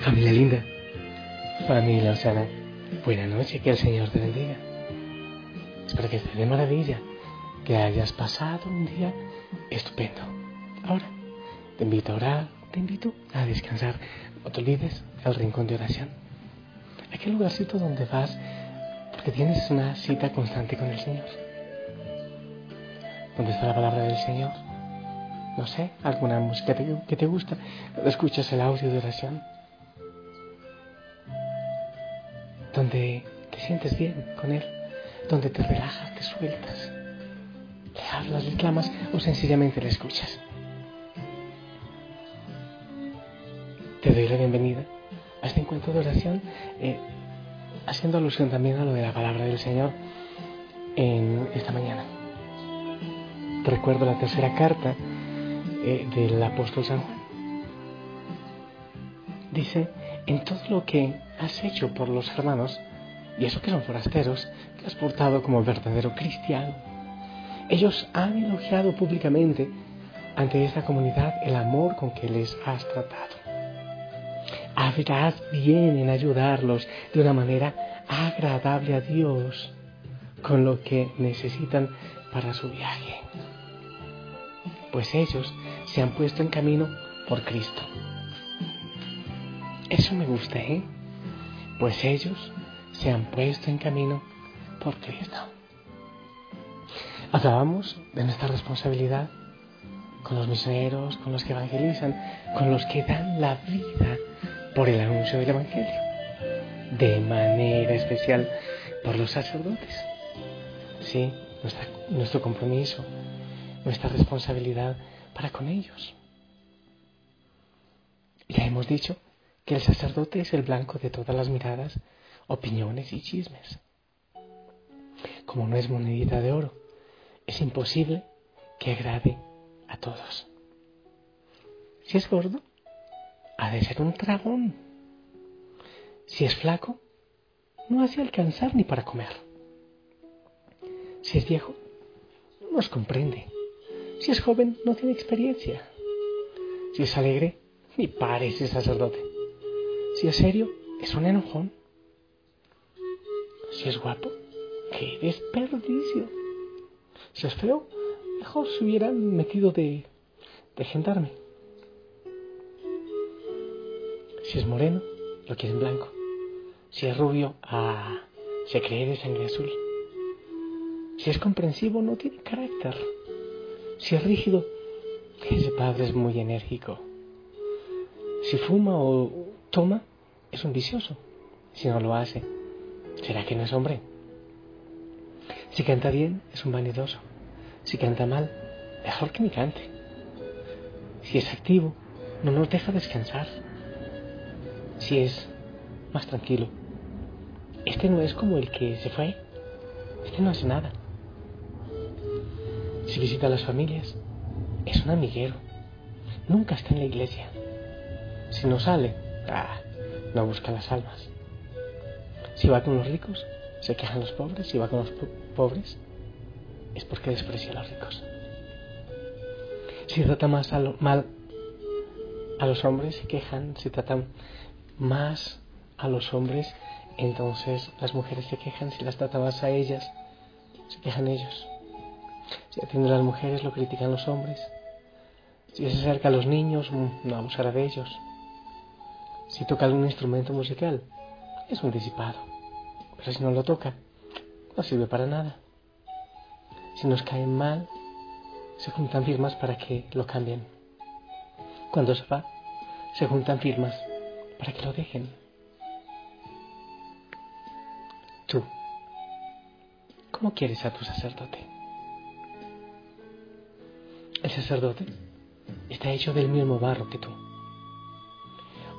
Familia linda, familia Osana, buena noche, que el Señor te bendiga. Espero que estés de maravilla, que hayas pasado un día estupendo. Ahora, te invito a orar, te invito a descansar. No te olvides el rincón de oración. Aquel lugarcito donde vas porque tienes una cita constante con el Señor. ¿Dónde está la palabra del Señor? No sé, alguna música que te gusta, escuchas el audio de oración donde te sientes bien con Él, donde te relajas, te sueltas, le hablas, le clamas o sencillamente le escuchas. Te doy la bienvenida a este encuentro de oración, eh, haciendo alusión también a lo de la palabra del Señor en esta mañana. Te recuerdo la tercera carta eh, del apóstol San Juan. Dice, en todo lo que has hecho por los hermanos, y eso que son forasteros, que has portado como verdadero cristiano. Ellos han elogiado públicamente ante esta comunidad el amor con que les has tratado. Habrás bien en ayudarlos de una manera agradable a Dios con lo que necesitan para su viaje. Pues ellos se han puesto en camino por Cristo. Eso me gusta, ¿eh? pues ellos se han puesto en camino por Cristo. Hablábamos de nuestra responsabilidad con los misioneros, con los que evangelizan, con los que dan la vida por el anuncio del Evangelio, de manera especial por los sacerdotes. Sí, nuestro compromiso, nuestra responsabilidad para con ellos. Ya hemos dicho que el sacerdote es el blanco de todas las miradas, opiniones y chismes. Como no es monedita de oro, es imposible que agrade a todos. Si es gordo, ha de ser un dragón. Si es flaco, no hace alcanzar ni para comer. Si es viejo, no nos comprende. Si es joven, no tiene experiencia. Si es alegre, ni parece sacerdote. Si es serio, es un enojón. Si es guapo, qué desperdicio. Si es feo, mejor se hubieran metido de, de gendarme. Si es moreno, lo quieren blanco. Si es rubio, ah, se cree de sangre azul. Si es comprensivo, no tiene carácter. Si es rígido, ese padre es muy enérgico. Si fuma o toma, es un vicioso. Si no lo hace, ¿será que no es hombre? Si canta bien, es un vanidoso. Si canta mal, mejor que ni cante. Si es activo, no nos deja descansar. Si es más tranquilo, este no es como el que se fue. Este no hace nada. Si visita a las familias, es un amiguero. Nunca está en la iglesia. Si no sale, ah, no busca las almas. Si va con los ricos, se quejan los pobres. Si va con los pobres, es porque desprecia a los ricos. Si trata más mal a los hombres, se quejan. Si tratan más a los hombres Entonces las mujeres se quejan si las tratabas a ellas, se quejan ellos. Si atienden a las mujeres, lo critican los hombres. Si se acerca a los niños, mm, no abusará de ellos. Si toca algún instrumento musical, es un disipado. Pero si no lo toca, no sirve para nada. Si nos caen mal, se juntan firmas para que lo cambien. Cuando se va, se juntan firmas para que lo dejen. Tú, ¿cómo quieres a tu sacerdote? El sacerdote está hecho del mismo barro que tú.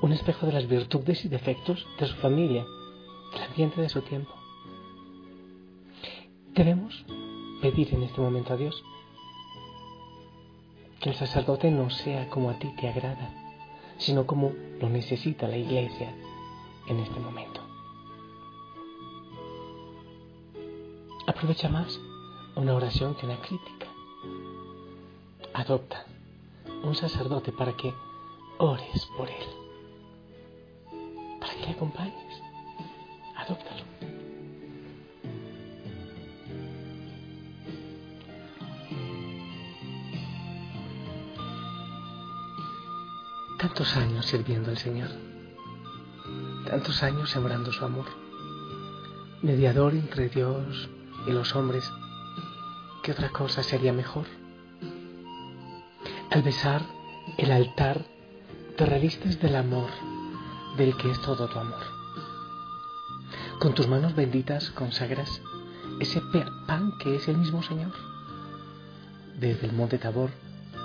Un espejo de las virtudes y defectos de su familia, del ambiente de su tiempo. Debemos pedir en este momento a Dios que el sacerdote no sea como a ti te agrada, sino como lo necesita la iglesia en este momento. Aprovecha más una oración que una crítica. Adopta un sacerdote para que ores por él, que acompañes. Adóptalo. Tantos años sirviendo al Señor, tantos años sembrando su amor, mediador entre Dios y los hombres, ¿qué otra cosa sería mejor? Al besar el altar, te revistes del amor, del que es todo tu amor. Con tus manos benditas consagras ese pan que es el mismo Señor. Desde el monte Tabor,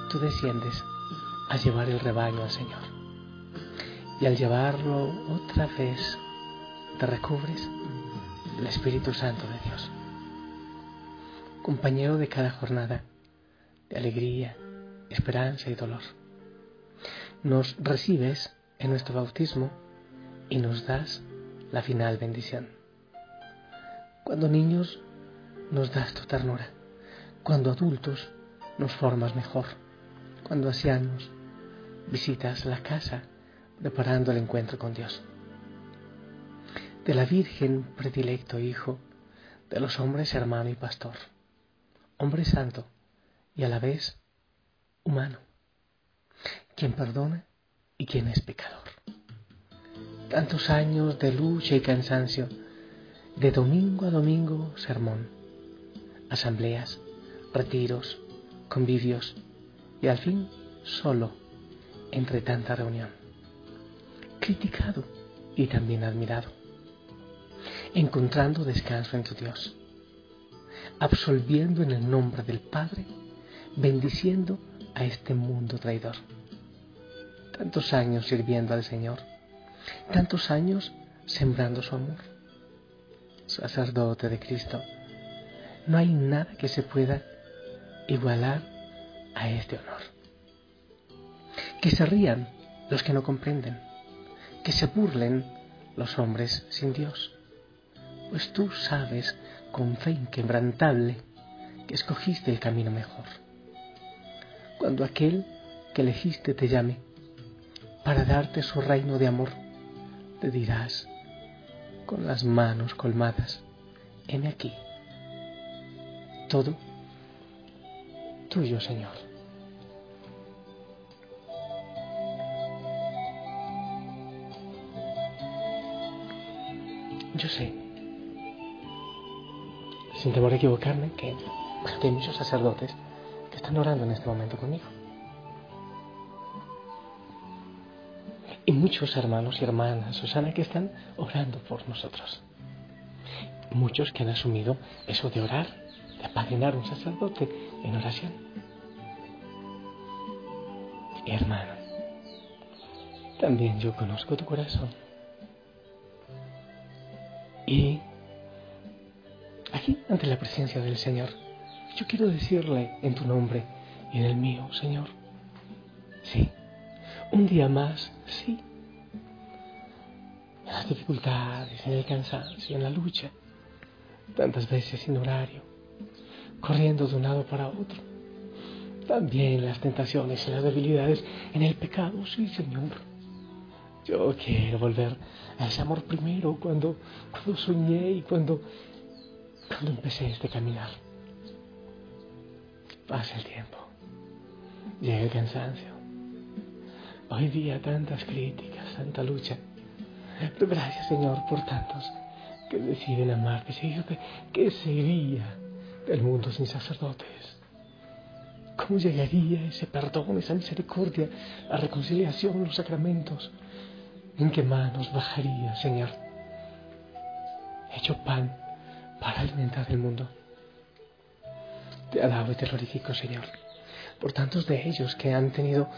tú desciendes a llevar el rebaño al Señor. Y al llevarlo otra vez, te recubres del Espíritu Santo de Dios. Compañero de cada jornada, de alegría, esperanza y dolor. Nos recibes en nuestro bautismo y nos das la final bendición. Cuando niños nos das tu ternura, cuando adultos nos formas mejor, cuando ancianos visitas la casa preparando el encuentro con Dios. De la Virgen predilecto Hijo, de los hombres hermano y pastor, hombre santo y a la vez humano, quien perdona y quien es pecador. Tantos años de lucha y cansancio, de domingo a domingo sermón, asambleas, retiros, convivios y al fin solo entre tanta reunión. Criticado y también admirado, encontrando descanso en tu Dios, absolviendo en el nombre del Padre, bendiciendo a este mundo traidor. Tantos años sirviendo al Señor, tantos años sembrando su amor. Sacerdote de Cristo, no hay nada que se pueda igualar a este honor. Que se rían los que no comprenden, que se burlen los hombres sin Dios, pues tú sabes con fe inquebrantable que escogiste el camino mejor cuando aquel que elegiste te llame para darte su reino de amor, te dirás con las manos colmadas, heme aquí, todo tuyo, Señor. Yo sé, sin temor a equivocarme, que hay muchos sacerdotes están orando en este momento conmigo. Y muchos hermanos y hermanas, Susana, que están orando por nosotros. Muchos que han asumido eso de orar, de apadrinar un sacerdote en oración. hermano, también yo conozco tu corazón. Y aquí, ante la presencia del Señor, yo quiero decirle en tu nombre y en el mío, Señor, sí, un día más, sí, en las dificultades, en el cansancio, en la lucha, tantas veces sin horario, corriendo de un lado para otro, también las tentaciones y las debilidades, en el pecado, sí, Señor, Yo quiero volver a ese amor primero cuando, cuando soñé y cuando, cuando empecé este caminar. Pasa el tiempo, llega el cansancio. Hoy día tantas críticas, tanta lucha. Pero gracias Señor por tantos que deciden amar, que ¿qué sería del mundo sin sacerdotes? ¿Cómo llegaría ese perdón, esa misericordia, la reconciliación, los sacramentos? ¿En qué manos bajaría, Señor? Hecho pan para alimentar el mundo. Te alabo y te glorifico, Señor, por tantos de ellos que han tenido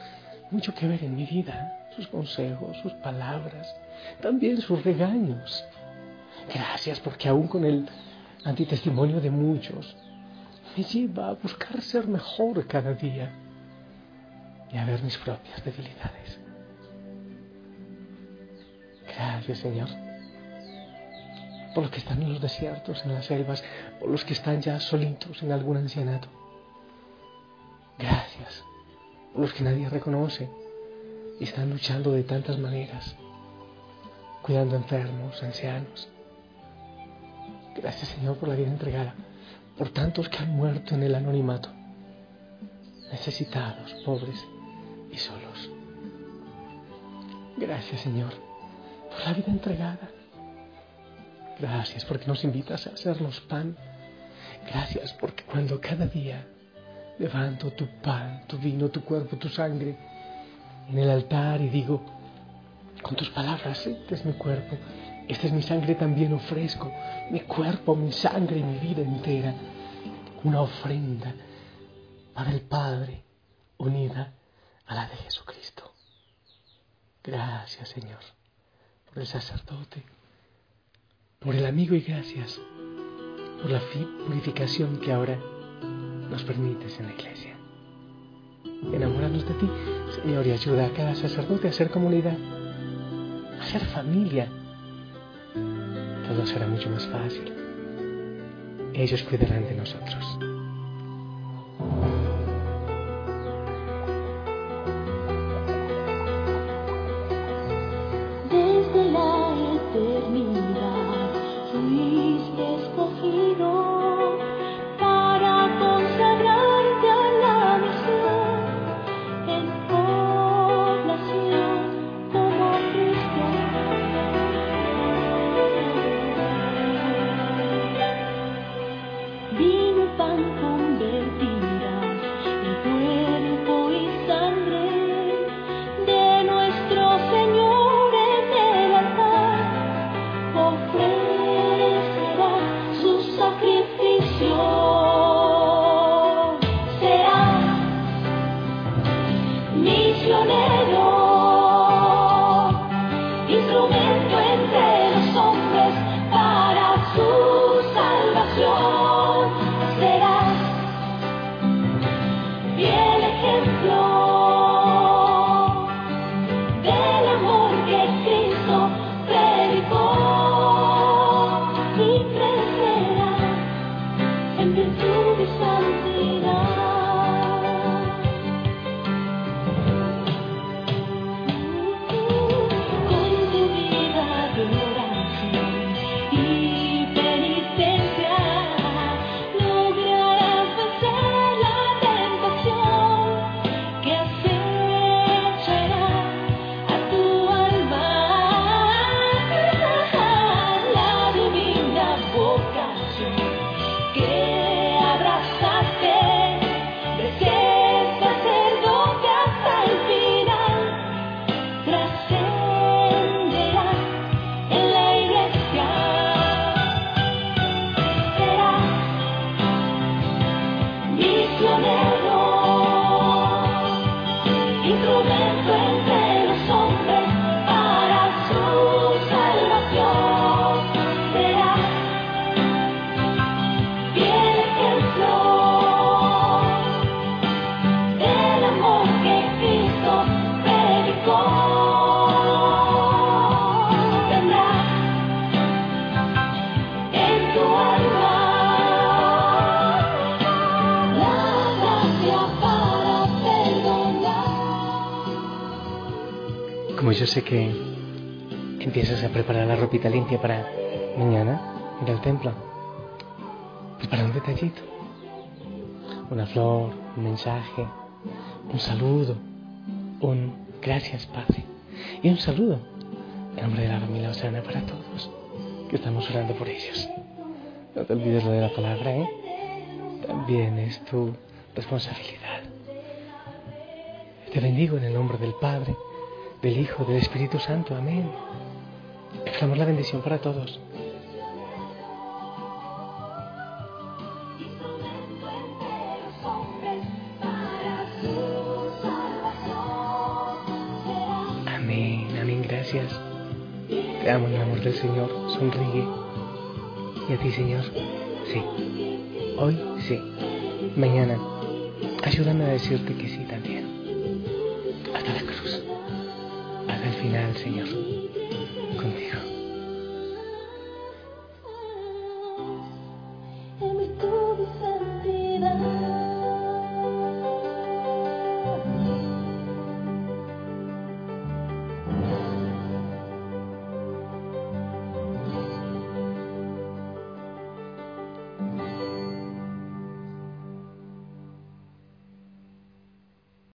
mucho que ver en mi vida, sus consejos, sus palabras, también sus regaños. Gracias porque aún con el antitestimonio de muchos, me lleva a buscar ser mejor cada día y a ver mis propias debilidades. Gracias, Señor, por los que están en los desiertos, en las selvas, por los que están ya solitos en algún ancianato. Gracias los que nadie reconoce y están luchando de tantas maneras, cuidando enfermos, ancianos. Gracias, Señor, por la vida entregada, por tantos que han muerto en el anonimato, necesitados, pobres y solos. Gracias, Señor por la vida entregada. Gracias porque nos invitas a hacernos pan. Gracias porque cuando cada día levanto tu pan, tu vino, tu cuerpo, tu sangre en el altar y digo, con tus palabras, este es mi cuerpo, esta es mi sangre también ofrezco, mi cuerpo, mi sangre mi vida entera, una ofrenda para el Padre unida a la de Jesucristo. Gracias Señor por el sacerdote, por el amigo y gracias por la purificación que ahora nos permites en la iglesia. Enamorarnos de ti, Señor, y ayuda a cada sacerdote a ser comunidad, a ser familia. Todo será mucho más fácil. Ellos cuidarán de nosotros. one. Yo sé que empiezas a preparar la ropita limpia para mañana ir al templo. Prepara un detallito. Una flor, un mensaje, un saludo, un gracias Padre. Y un saludo en nombre de la familia Osana para todos que estamos orando por ellos. No te olvides lo de la palabra, ¿eh? También es tu responsabilidad. Te bendigo en el nombre del Padre, del Hijo, del Espíritu Santo. Amén. Dejamos la bendición para todos. Amén, amén, gracias. Te amo en el amor del Señor, sonríe. ¿Y a ti, Señor? Sí. Hoy sí. Mañana, ayúdame a decirte que sí también. Hasta la cruz. Hasta el final, Señor. Contigo.